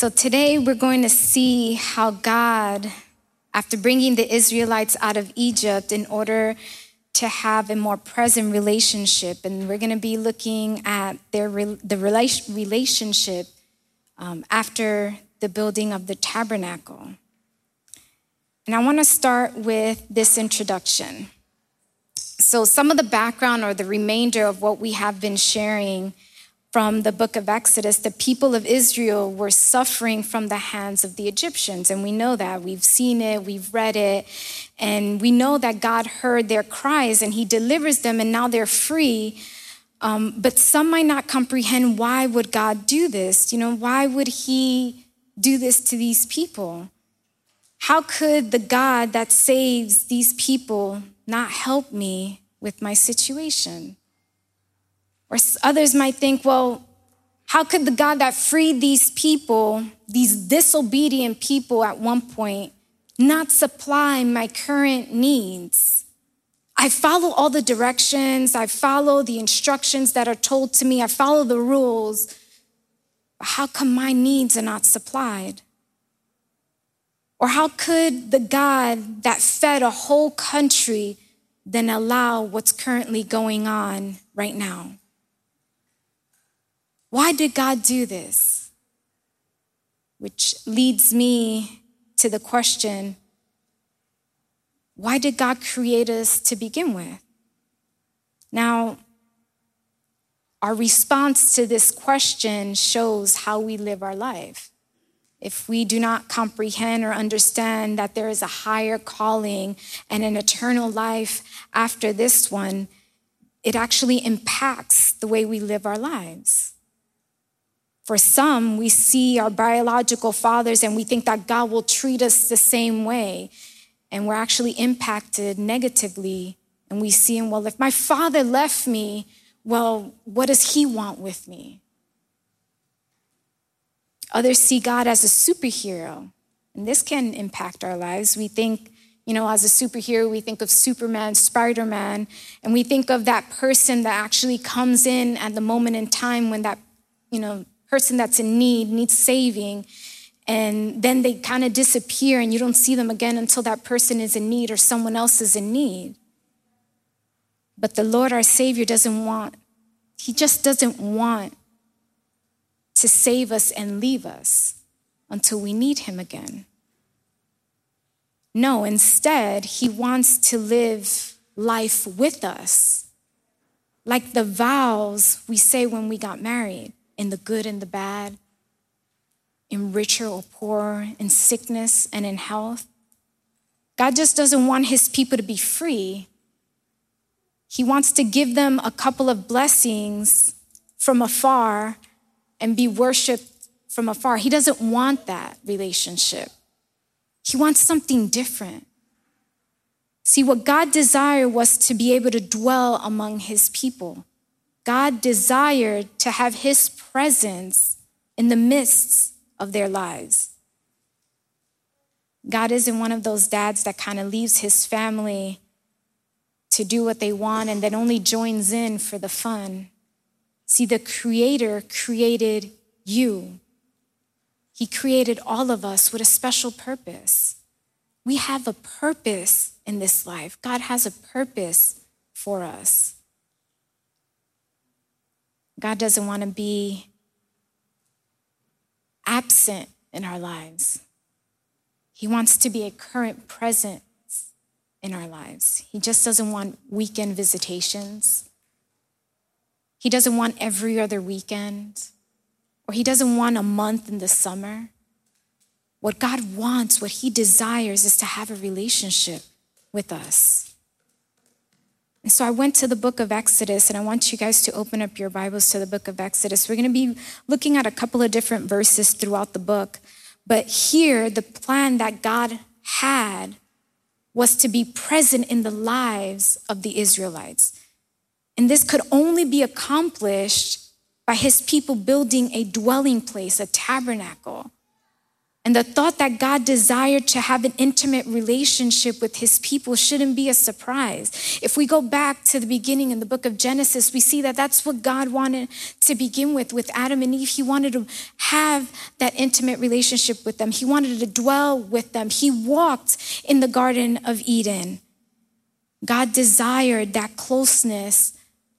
So today we're going to see how God, after bringing the Israelites out of Egypt in order to have a more present relationship, and we're going to be looking at their the relationship um, after the building of the tabernacle. And I want to start with this introduction. So, some of the background or the remainder of what we have been sharing from the book of Exodus, the people of Israel were suffering from the hands of the Egyptians. And we know that. We've seen it, we've read it, and we know that God heard their cries and he delivers them, and now they're free. Um, but some might not comprehend why would God do this? You know, why would he do this to these people? How could the God that saves these people not help me with my situation? Or others might think, well, how could the God that freed these people, these disobedient people at one point, not supply my current needs? I follow all the directions, I follow the instructions that are told to me, I follow the rules. How come my needs are not supplied? Or how could the God that fed a whole country then allow what's currently going on right now? Why did God do this? Which leads me to the question why did God create us to begin with? Now, our response to this question shows how we live our life. If we do not comprehend or understand that there is a higher calling and an eternal life after this one, it actually impacts the way we live our lives. For some, we see our biological fathers and we think that God will treat us the same way. And we're actually impacted negatively. And we see him, well, if my father left me, well, what does he want with me? Others see God as a superhero. And this can impact our lives. We think, you know, as a superhero, we think of Superman, Spider Man, and we think of that person that actually comes in at the moment in time when that, you know, person that's in need needs saving and then they kind of disappear and you don't see them again until that person is in need or someone else is in need. But the Lord our Savior doesn't want, He just doesn't want to save us and leave us until we need Him again. No, instead, He wants to live life with us, like the vows we say when we got married in the good and the bad, in richer or poorer, in sickness and in health. God just doesn't want his people to be free. He wants to give them a couple of blessings from afar and be worshiped from afar. He doesn't want that relationship. He wants something different. See, what God desired was to be able to dwell among his people. God desired to have his presence in the midst of their lives. God isn't one of those dads that kind of leaves his family to do what they want and then only joins in for the fun. See, the Creator created you. He created all of us with a special purpose. We have a purpose in this life. God has a purpose for us. God doesn't want to be absent in our lives. He wants to be a current presence in our lives. He just doesn't want weekend visitations. He doesn't want every other weekend, or he doesn't want a month in the summer. What God wants, what he desires, is to have a relationship with us. And so I went to the book of Exodus, and I want you guys to open up your Bibles to the book of Exodus. We're going to be looking at a couple of different verses throughout the book. But here, the plan that God had was to be present in the lives of the Israelites. And this could only be accomplished by his people building a dwelling place, a tabernacle. And the thought that God desired to have an intimate relationship with his people shouldn't be a surprise. If we go back to the beginning in the book of Genesis, we see that that's what God wanted to begin with, with Adam and Eve. He wanted to have that intimate relationship with them, He wanted to dwell with them. He walked in the Garden of Eden. God desired that closeness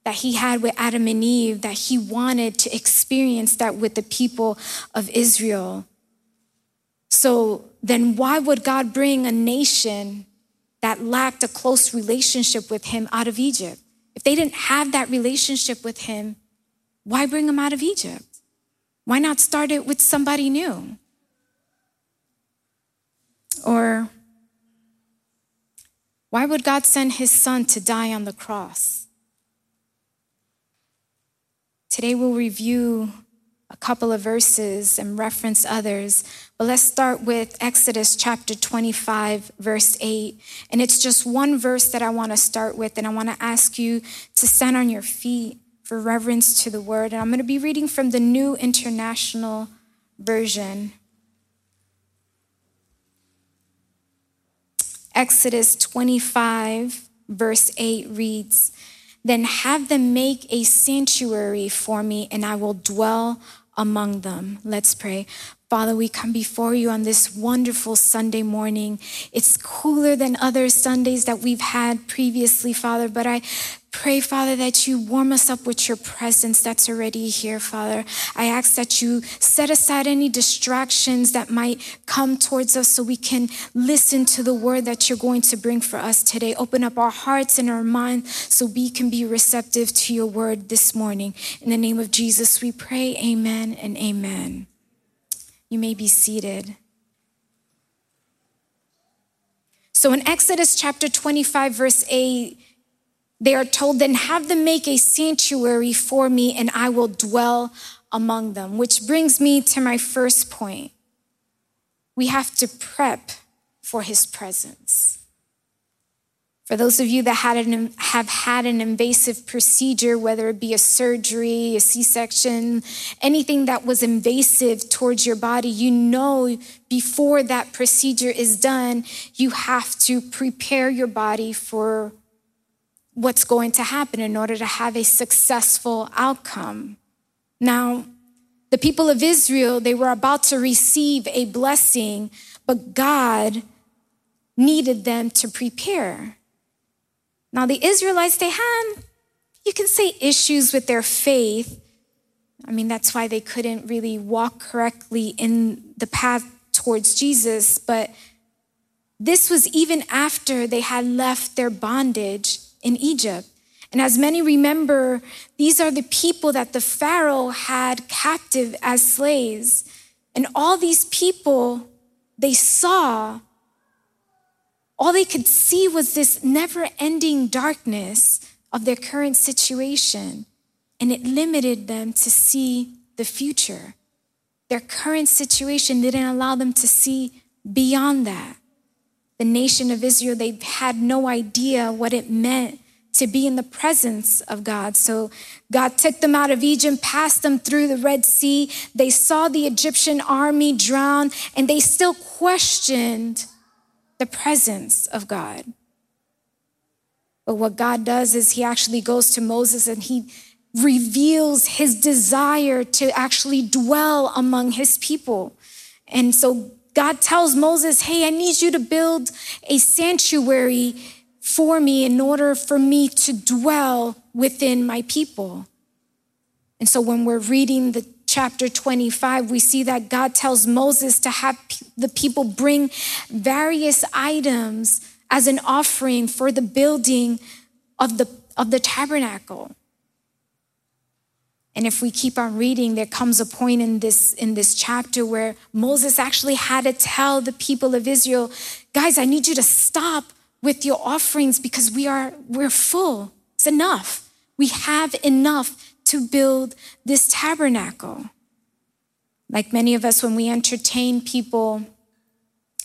that he had with Adam and Eve, that he wanted to experience that with the people of Israel. So then, why would God bring a nation that lacked a close relationship with him out of Egypt? If they didn't have that relationship with him, why bring them out of Egypt? Why not start it with somebody new? Or why would God send his son to die on the cross? Today we'll review a couple of verses and reference others, but let's start with Exodus chapter 25, verse 8. And it's just one verse that I want to start with, and I want to ask you to stand on your feet for reverence to the word. And I'm going to be reading from the New International Version. Exodus 25, verse 8 reads, then have them make a sanctuary for me, and I will dwell among them. Let's pray. Father, we come before you on this wonderful Sunday morning. It's cooler than other Sundays that we've had previously, Father, but I pray, Father, that you warm us up with your presence that's already here, Father. I ask that you set aside any distractions that might come towards us so we can listen to the word that you're going to bring for us today. Open up our hearts and our minds so we can be receptive to your word this morning. In the name of Jesus, we pray, amen and amen. You may be seated. So in Exodus chapter 25, verse 8, they are told, then have them make a sanctuary for me and I will dwell among them. Which brings me to my first point. We have to prep for his presence. For those of you that had an, have had an invasive procedure, whether it be a surgery, a C section, anything that was invasive towards your body, you know before that procedure is done, you have to prepare your body for what's going to happen in order to have a successful outcome. Now, the people of Israel, they were about to receive a blessing, but God needed them to prepare. Now, the Israelites, they had, you can say, issues with their faith. I mean, that's why they couldn't really walk correctly in the path towards Jesus. But this was even after they had left their bondage in Egypt. And as many remember, these are the people that the Pharaoh had captive as slaves. And all these people, they saw all they could see was this never ending darkness of their current situation, and it limited them to see the future. Their current situation didn't allow them to see beyond that. The nation of Israel, they had no idea what it meant to be in the presence of God. So God took them out of Egypt, passed them through the Red Sea. They saw the Egyptian army drown, and they still questioned the presence of God. But what God does is he actually goes to Moses and he reveals his desire to actually dwell among his people. And so God tells Moses, Hey, I need you to build a sanctuary for me in order for me to dwell within my people. And so when we're reading the chapter 25, we see that God tells Moses to have the people bring various items as an offering for the building of the, of the tabernacle. And if we keep on reading, there comes a point in this, in this chapter where Moses actually had to tell the people of Israel, guys, I need you to stop with your offerings because we are, we're full. It's enough. We have enough to build this tabernacle. Like many of us, when we entertain people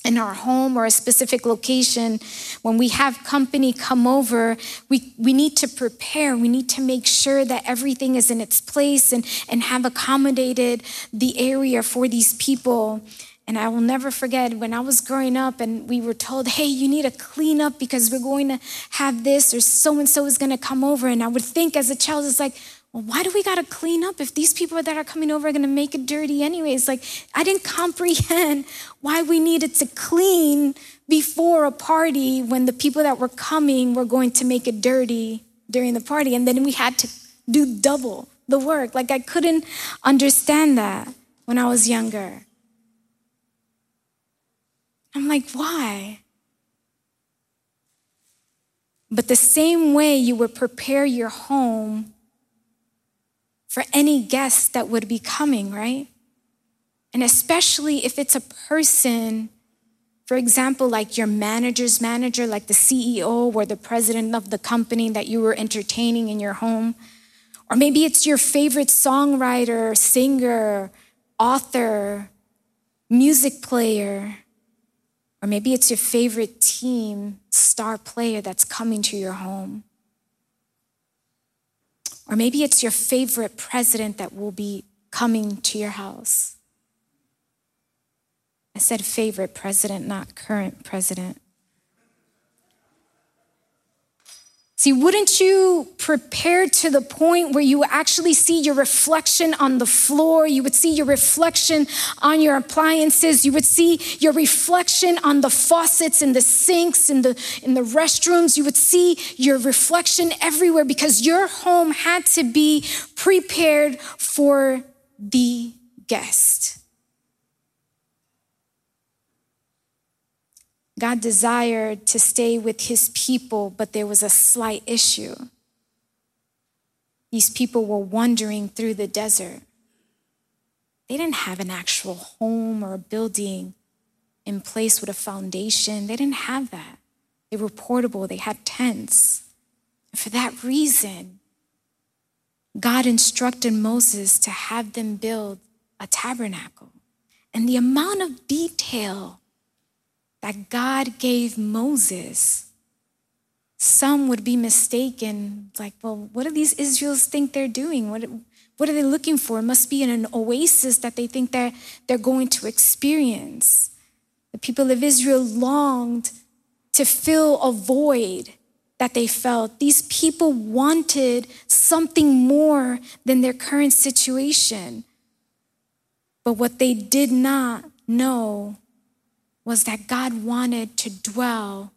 in our home or a specific location, when we have company come over, we, we need to prepare. We need to make sure that everything is in its place and, and have accommodated the area for these people. And I will never forget when I was growing up and we were told, hey, you need to clean up because we're going to have this or so and so is going to come over. And I would think as a child, it's like, why do we got to clean up if these people that are coming over are going to make it dirty anyways? Like, I didn't comprehend why we needed to clean before a party when the people that were coming were going to make it dirty during the party. And then we had to do double the work. Like, I couldn't understand that when I was younger. I'm like, why? But the same way you would prepare your home for any guest that would be coming, right? And especially if it's a person, for example, like your manager's manager, like the CEO or the president of the company that you were entertaining in your home. Or maybe it's your favorite songwriter, singer, author, music player. Or maybe it's your favorite team star player that's coming to your home. Or maybe it's your favorite president that will be coming to your house. I said favorite president, not current president. See, wouldn't you prepare to the point where you actually see your reflection on the floor? You would see your reflection on your appliances. You would see your reflection on the faucets and the sinks in the, in the restrooms. You would see your reflection everywhere because your home had to be prepared for the guest. God desired to stay with his people, but there was a slight issue. These people were wandering through the desert. They didn't have an actual home or a building in place with a foundation. They didn't have that. They were portable, they had tents. And for that reason, God instructed Moses to have them build a tabernacle. And the amount of detail that God gave Moses, some would be mistaken. Like, well, what do these Israels think they're doing? What, what are they looking for? It must be in an oasis that they think that they're going to experience. The people of Israel longed to fill a void that they felt. These people wanted something more than their current situation. But what they did not know was that God wanted to dwell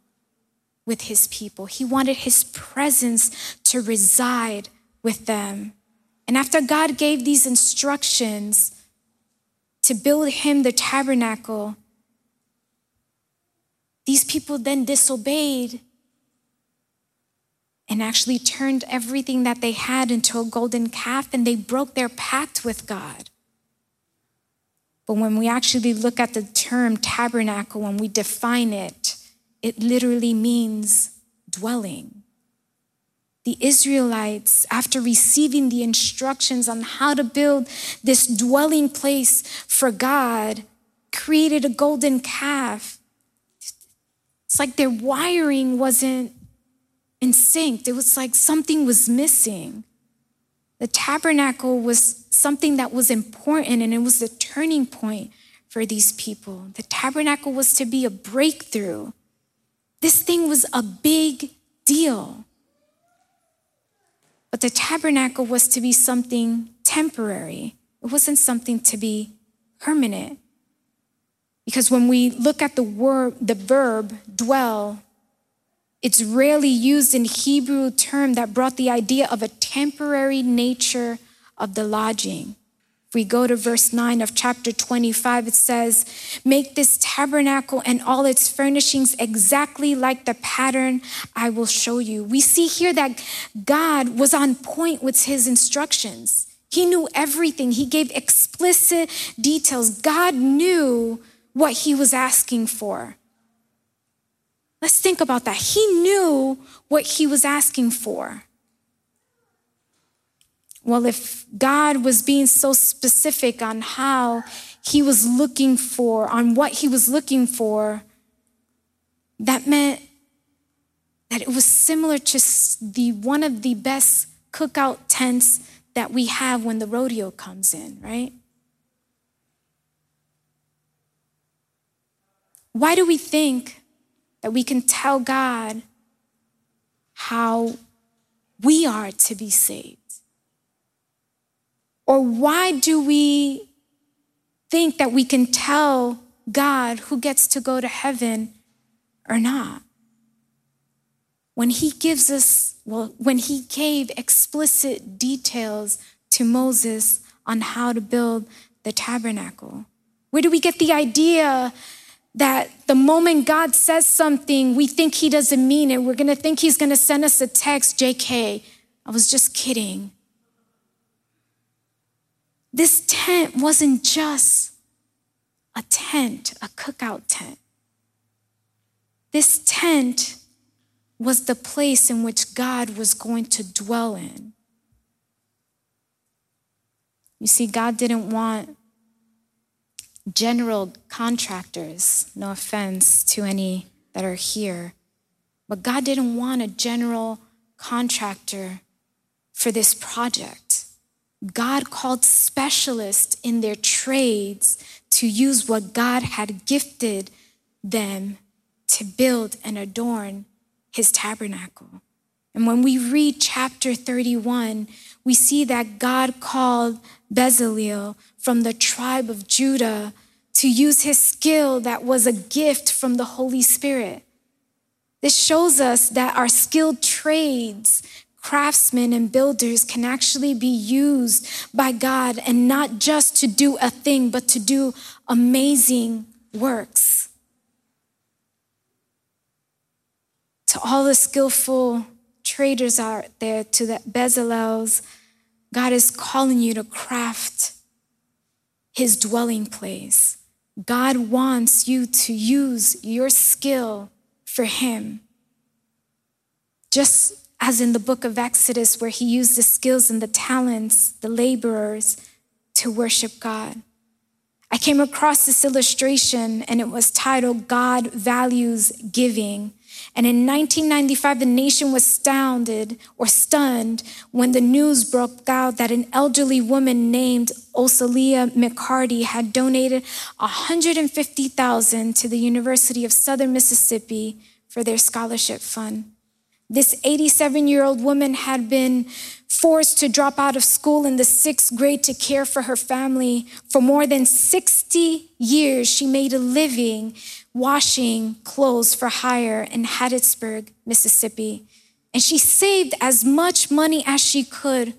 with his people. He wanted his presence to reside with them. And after God gave these instructions to build him the tabernacle, these people then disobeyed and actually turned everything that they had into a golden calf and they broke their pact with God. But when we actually look at the term tabernacle, when we define it, it literally means dwelling. The Israelites, after receiving the instructions on how to build this dwelling place for God, created a golden calf. It's like their wiring wasn't in sync. It was like something was missing. The tabernacle was something that was important and it was the turning point for these people. The tabernacle was to be a breakthrough. This thing was a big deal. But the tabernacle was to be something temporary, it wasn't something to be permanent. Because when we look at the word, the verb dwell, it's rarely used in Hebrew term that brought the idea of a temporary nature of the lodging. If we go to verse 9 of chapter 25, it says, Make this tabernacle and all its furnishings exactly like the pattern I will show you. We see here that God was on point with his instructions. He knew everything, he gave explicit details. God knew what he was asking for. Let's think about that. He knew what he was asking for. Well, if God was being so specific on how he was looking for, on what he was looking for, that meant that it was similar to the one of the best cookout tents that we have when the rodeo comes in, right? Why do we think that we can tell God how we are to be saved? Or why do we think that we can tell God who gets to go to heaven or not? When He gives us, well, when He gave explicit details to Moses on how to build the tabernacle. Where do we get the idea that the moment God says something, we think He doesn't mean it? We're going to think He's going to send us a text, JK. I was just kidding. This tent wasn't just a tent, a cookout tent. This tent was the place in which God was going to dwell in. You see, God didn't want general contractors, no offense to any that are here, but God didn't want a general contractor for this project. God called specialists in their trades to use what God had gifted them to build and adorn his tabernacle. And when we read chapter 31, we see that God called Bezalel from the tribe of Judah to use his skill that was a gift from the Holy Spirit. This shows us that our skilled trades, craftsmen, and builders can actually be used by God and not just to do a thing, but to do amazing works. To all the skillful traders out there, to the Bezalels, God is calling you to craft his dwelling place. God wants you to use your skill for him. Just as in the book of Exodus, where he used the skills and the talents, the laborers, to worship God. I came across this illustration and it was titled God Values Giving. And in 1995, the nation was astounded or stunned when the news broke out that an elderly woman named Oseola McCarty had donated 150,000 to the University of Southern Mississippi for their scholarship fund. This 87 year old woman had been forced to drop out of school in the sixth grade to care for her family. For more than 60 years, she made a living washing clothes for hire in Hattiesburg, Mississippi. And she saved as much money as she could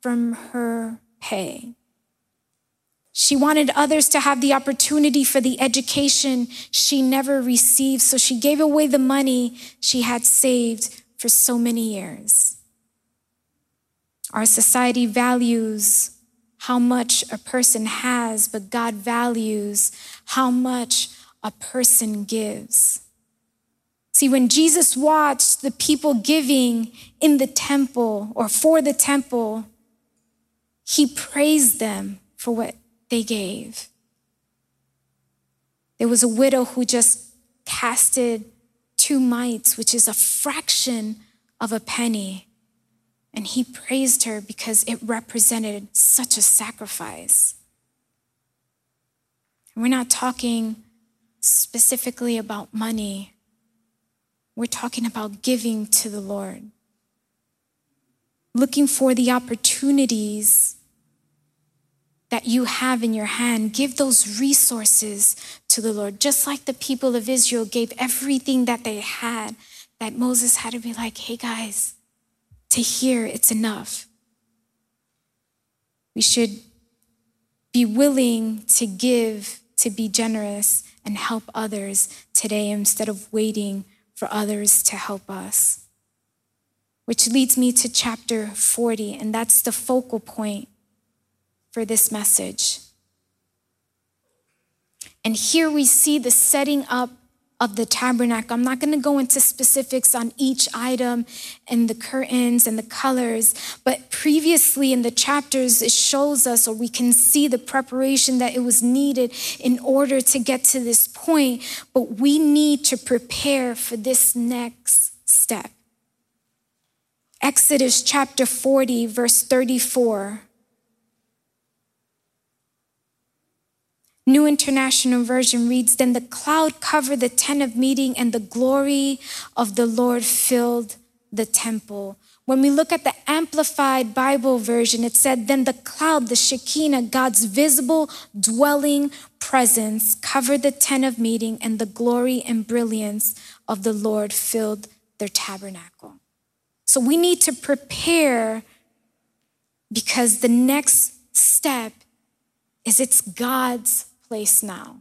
from her pay. She wanted others to have the opportunity for the education she never received, so she gave away the money she had saved for so many years. Our society values how much a person has, but God values how much a person gives. See, when Jesus watched the people giving in the temple or for the temple, he praised them for what they gave. There was a widow who just casted two mites, which is a fraction of a penny. And he praised her because it represented such a sacrifice. We're not talking specifically about money, we're talking about giving to the Lord, looking for the opportunities that you have in your hand, give those resources to the Lord. Just like the people of Israel gave everything that they had, that Moses had to be like, hey guys, to hear it's enough. We should be willing to give, to be generous, and help others today instead of waiting for others to help us. Which leads me to chapter 40, and that's the focal point for this message. And here we see the setting up of the tabernacle. I'm not going to go into specifics on each item and the curtains and the colors, but previously in the chapters, it shows us, or we can see the preparation that it was needed in order to get to this point. But we need to prepare for this next step. Exodus chapter 40, verse 34. New International Version reads Then the cloud covered the tent of meeting, and the glory of the Lord filled the temple. When we look at the Amplified Bible version, it said, Then the cloud, the Shekinah, God's visible dwelling presence, covered the tent of meeting, and the glory and brilliance of the Lord filled their tabernacle. So we need to prepare because the next step is it's God's place now.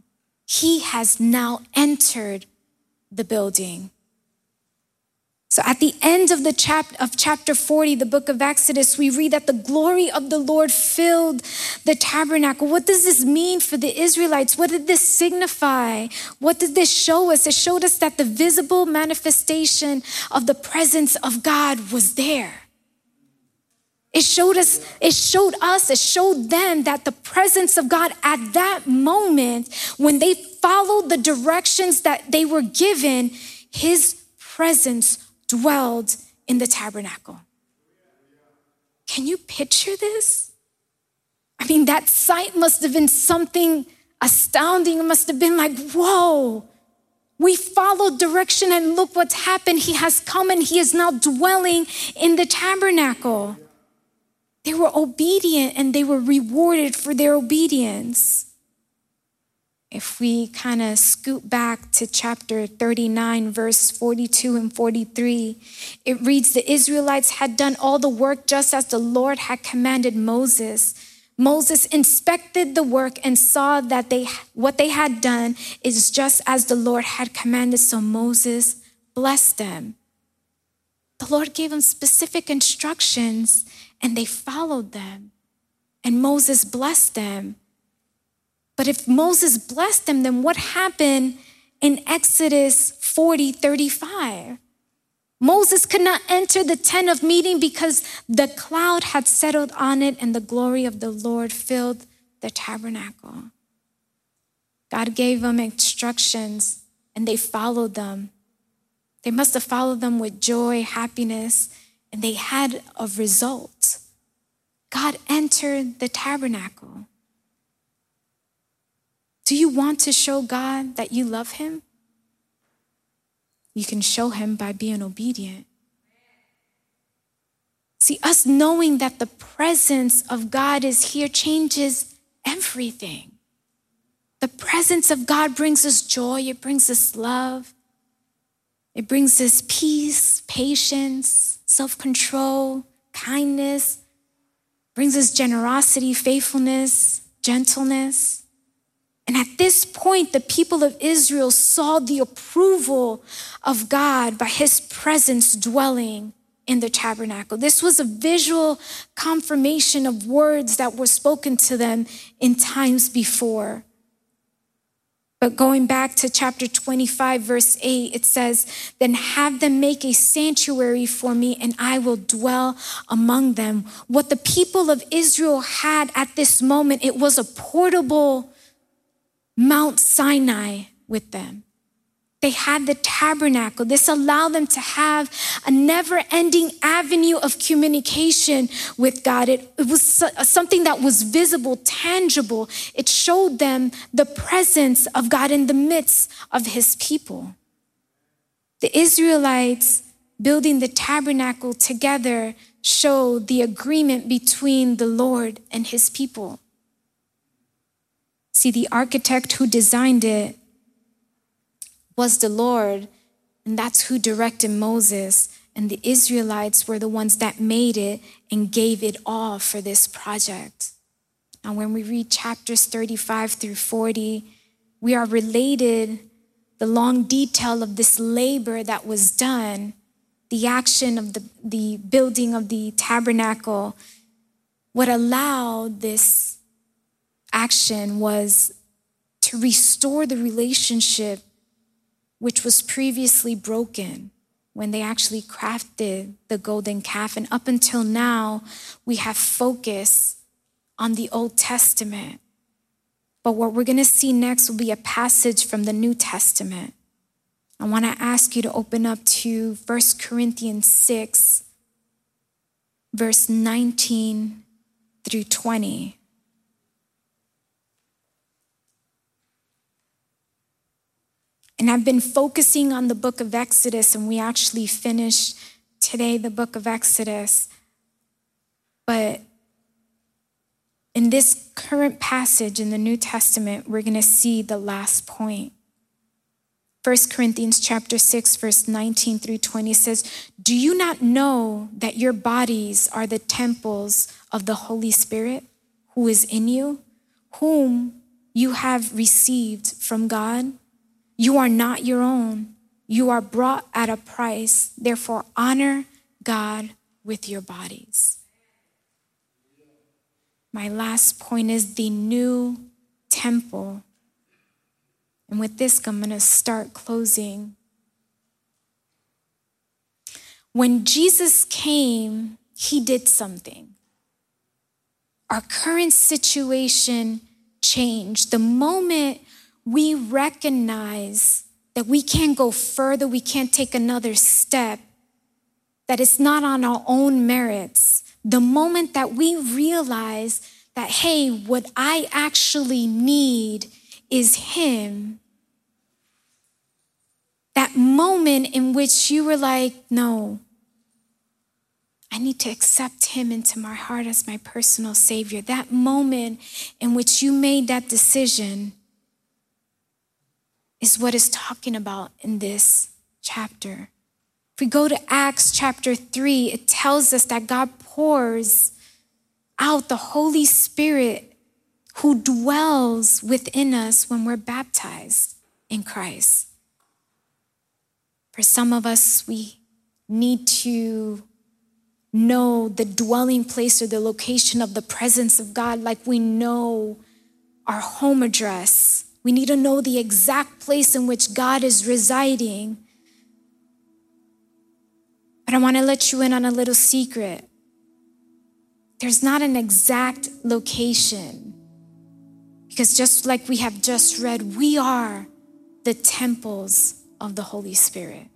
He has now entered the building. So at the end of the chap- of chapter 40, the book of Exodus, we read that the glory of the Lord filled the tabernacle. What does this mean for the Israelites? What did this signify? What did this show us? It showed us that the visible manifestation of the presence of God was there. It showed us, it showed us, it showed them that the presence of God at that moment, when they followed the directions that they were given, his presence dwelled in the tabernacle. Can you picture this? I mean, that sight must have been something astounding. It must have been like, whoa, we followed direction and look what's happened. He has come and he is now dwelling in the tabernacle. They were obedient and they were rewarded for their obedience. If we kind of scoot back to chapter 39, verse 42 and 43, it reads The Israelites had done all the work just as the Lord had commanded Moses. Moses inspected the work and saw that they, what they had done is just as the Lord had commanded. So Moses blessed them. The Lord gave them specific instructions and they followed them. And Moses blessed them. But if Moses blessed them, then what happened in Exodus 40 35? Moses could not enter the tent of meeting because the cloud had settled on it and the glory of the Lord filled the tabernacle. God gave them instructions and they followed them. They must have followed them with joy, happiness, and they had a result. God entered the tabernacle. Do you want to show God that you love Him? You can show Him by being obedient. See, us knowing that the presence of God is here changes everything. The presence of God brings us joy, it brings us love, it brings us peace, patience, self control, kindness, brings us generosity, faithfulness, gentleness. And at this point, the people of Israel saw the approval of God by his presence dwelling in the tabernacle. This was a visual confirmation of words that were spoken to them in times before. But going back to chapter 25, verse 8, it says, Then have them make a sanctuary for me, and I will dwell among them. What the people of Israel had at this moment, it was a portable Mount Sinai with them. They had the tabernacle. This allowed them to have a never ending avenue of communication with God. It, it, was something that was visible, tangible. It showed them the presence of God in the midst of his people. The Israelites building the tabernacle together showed the agreement between the Lord and his people. See, the architect who designed it was the Lord, and that's who directed Moses. And the Israelites were the ones that made it and gave it all for this project. Now, when we read chapters 35 through 40, we are related the long detail of this labor that was done, the action of the, the building of the tabernacle. What allowed this action was to restore the relationship which was previously broken when they actually crafted the golden calf. And up until now, we have focused on the Old Testament. But what we're going to see next will be a passage from the New Testament. I want to ask you to open up to 1 Corinthians 6, verse 19 through 20. And I've been focusing on the book of Exodus, and we actually finished today the book of Exodus. But in this current passage in the New Testament, we're going to see the last point. 1 Corinthians chapter 6 verse 19 through 20 says, "Do you not know that your bodies are the temples of the Holy Spirit who is in you, whom you have received from God? You are not your own. You are brought at a price. Therefore, honor God with your bodies. My last point is the new temple. And with this, I'm going to start closing. When Jesus came, he did something. Our current situation changed. The moment we recognize that we can't go further, we can't take another step, that it's not on our own merits, the moment that we realize that, hey, what I actually need is Him, that moment in which you were like, no, I need to accept Him into my heart as my personal Savior, that moment in which you made that decision is what is talking about in this chapter. If we go to Acts chapter 3, it tells us that God pours out the Holy Spirit who dwells within us when we're baptized in Christ. For some of us, we need to know the dwelling place or the location of the presence of God like we know our home address we need to know the exact place in which God is residing. But I want to let you in on a little secret. There's not an exact location. Because just like we have just read, we are the temples of the Holy Spirit.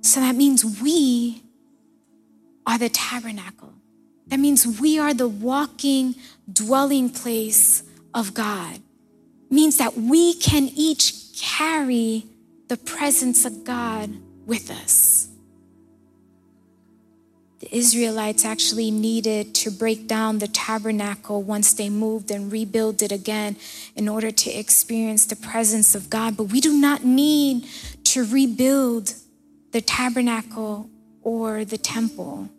So that means we are the tabernacle. That means we are the walking, dwelling place of God means that we can each carry the presence of God with us. The Israelites actually needed to break down the tabernacle once they moved and rebuild it again in order to experience the presence of God. But we do not need to rebuild the tabernacle or the temple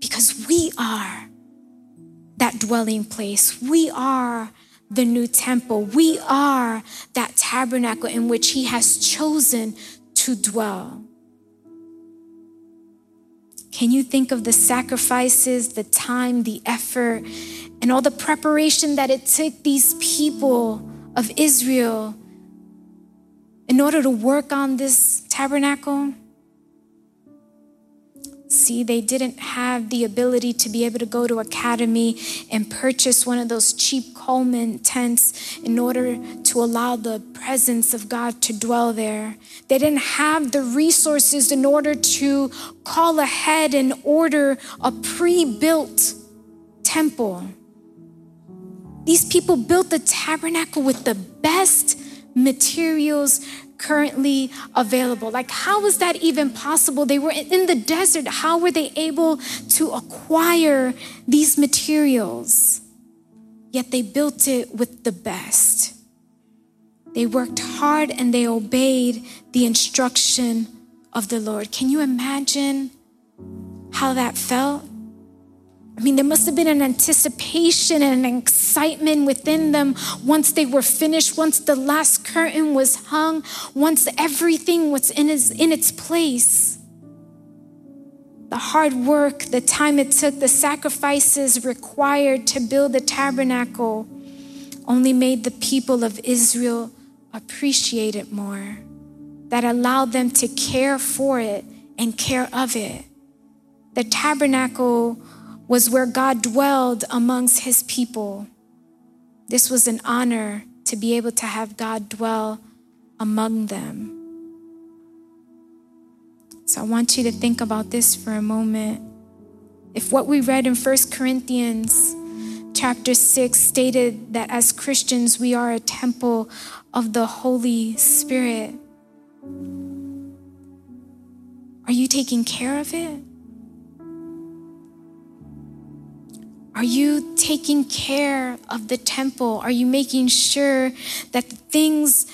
because we are that dwelling place. We are the new temple. We are that tabernacle in which He has chosen to dwell. Can you think of the sacrifices, the time, the effort, and all the preparation that it took these people of Israel in order to work on this tabernacle? See, they didn't have the ability to be able to go to academy and purchase one of those cheap Coleman tents in order to allow the presence of God to dwell there. They didn't have the resources in order to call ahead and order a pre-built temple. These people built the tabernacle with the best materials currently available. Like, how was that even possible? They were in the desert. How were they able to acquire these materials? Yet they built it with the best. They worked hard and they obeyed the instruction of the Lord. Can you imagine how that felt? I mean, there must have been an anticipation and an excitement within them once they were finished, once the last curtain was hung, once everything was in its, in its place. The hard work, the time it took, the sacrifices required to build the tabernacle only made the people of Israel appreciate it more. That allowed them to care for it and care of it. The tabernacle was where God dwelled amongst his people. This was an honor to be able to have God dwell among them. So I want you to think about this for a moment. If what we read in 1 Corinthians chapter 6 stated that as Christians we are a temple of the Holy Spirit, Are you taking care of it? Are you taking care of the temple? Are you making sure that things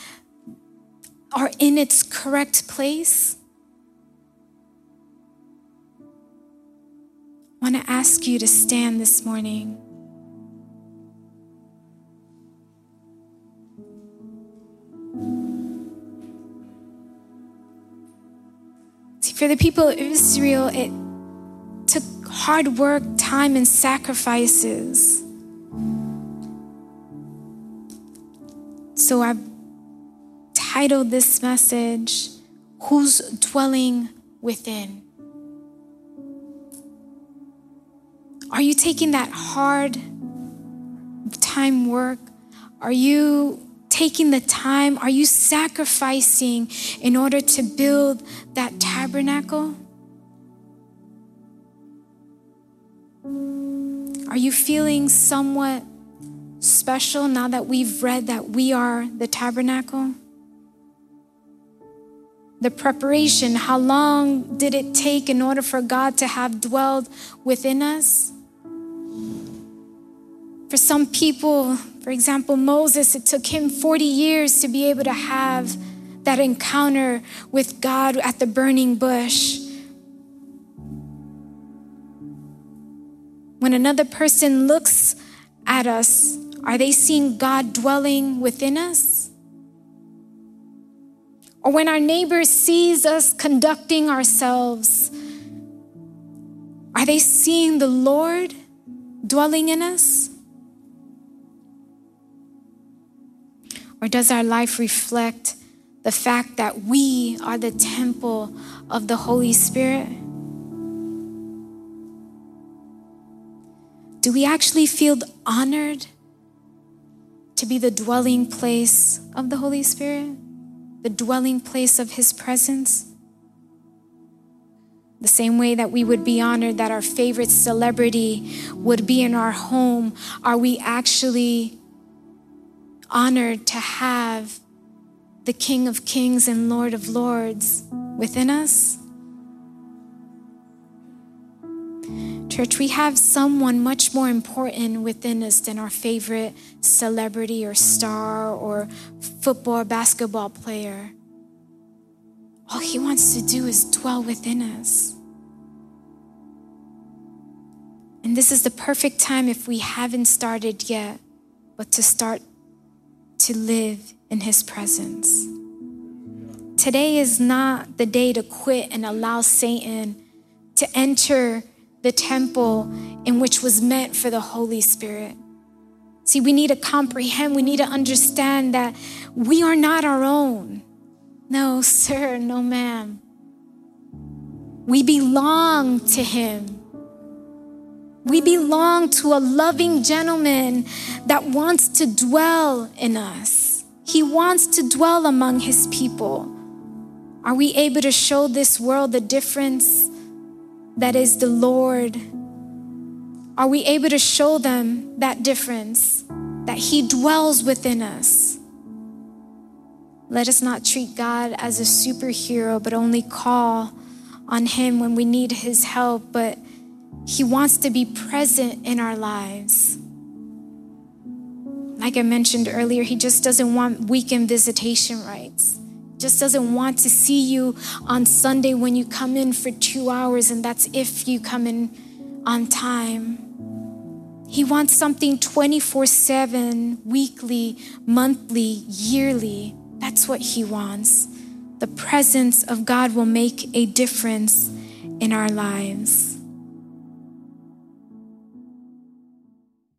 are in its correct place? I want to ask you to stand this morning. See, for the people of Israel, it took hard work, time, and sacrifices. So I've titled this message, Who's Dwelling Within? Are you taking that hard time work? Are you taking the time? Are you sacrificing in order to build that tabernacle? Are you feeling somewhat special now that we've read that we are the tabernacle? The preparation, how long did it take in order for God to have dwelled within us? For some people, for example, Moses, it took him 40 years to be able to have that encounter with God at the burning bush. When another person looks at us, are they seeing God dwelling within us? Or when our neighbor sees us conducting ourselves, are they seeing the Lord dwelling in us? Or does our life reflect the fact that we are the temple of the Holy Spirit? Do we actually feel honored to be the dwelling place of the Holy Spirit? The dwelling place of His presence? The same way that we would be honored that our favorite celebrity would be in our home, are we actually honored to have the King of Kings and Lord of Lords within us? Church, we have someone much more important within us than our favorite celebrity or star or football basketball player. All he wants to do is dwell within us. And this is the perfect time if we haven't started yet, but to start to live in His presence. Today is not the day to quit and allow Satan to enter the temple in which was meant for the Holy Spirit. See, we need to comprehend, we need to understand that we are not our own. No, sir, no, ma'am. We belong to Him. We belong to a loving gentleman that wants to dwell in us. He wants to dwell among his people. Are we able to show this world the difference that is the Lord? Are we able to show them that difference that He dwells within us? Let us not treat God as a superhero, but only call on Him when we need His help. But he wants to be present in our lives. Like I mentioned earlier, He just doesn't want weekend visitation rights. Just doesn't want to see you on Sunday when you come in for two hours, and that's if you come in on time. He wants something 24 7, weekly, monthly, yearly. That's what He wants. The presence of God will make a difference in our lives.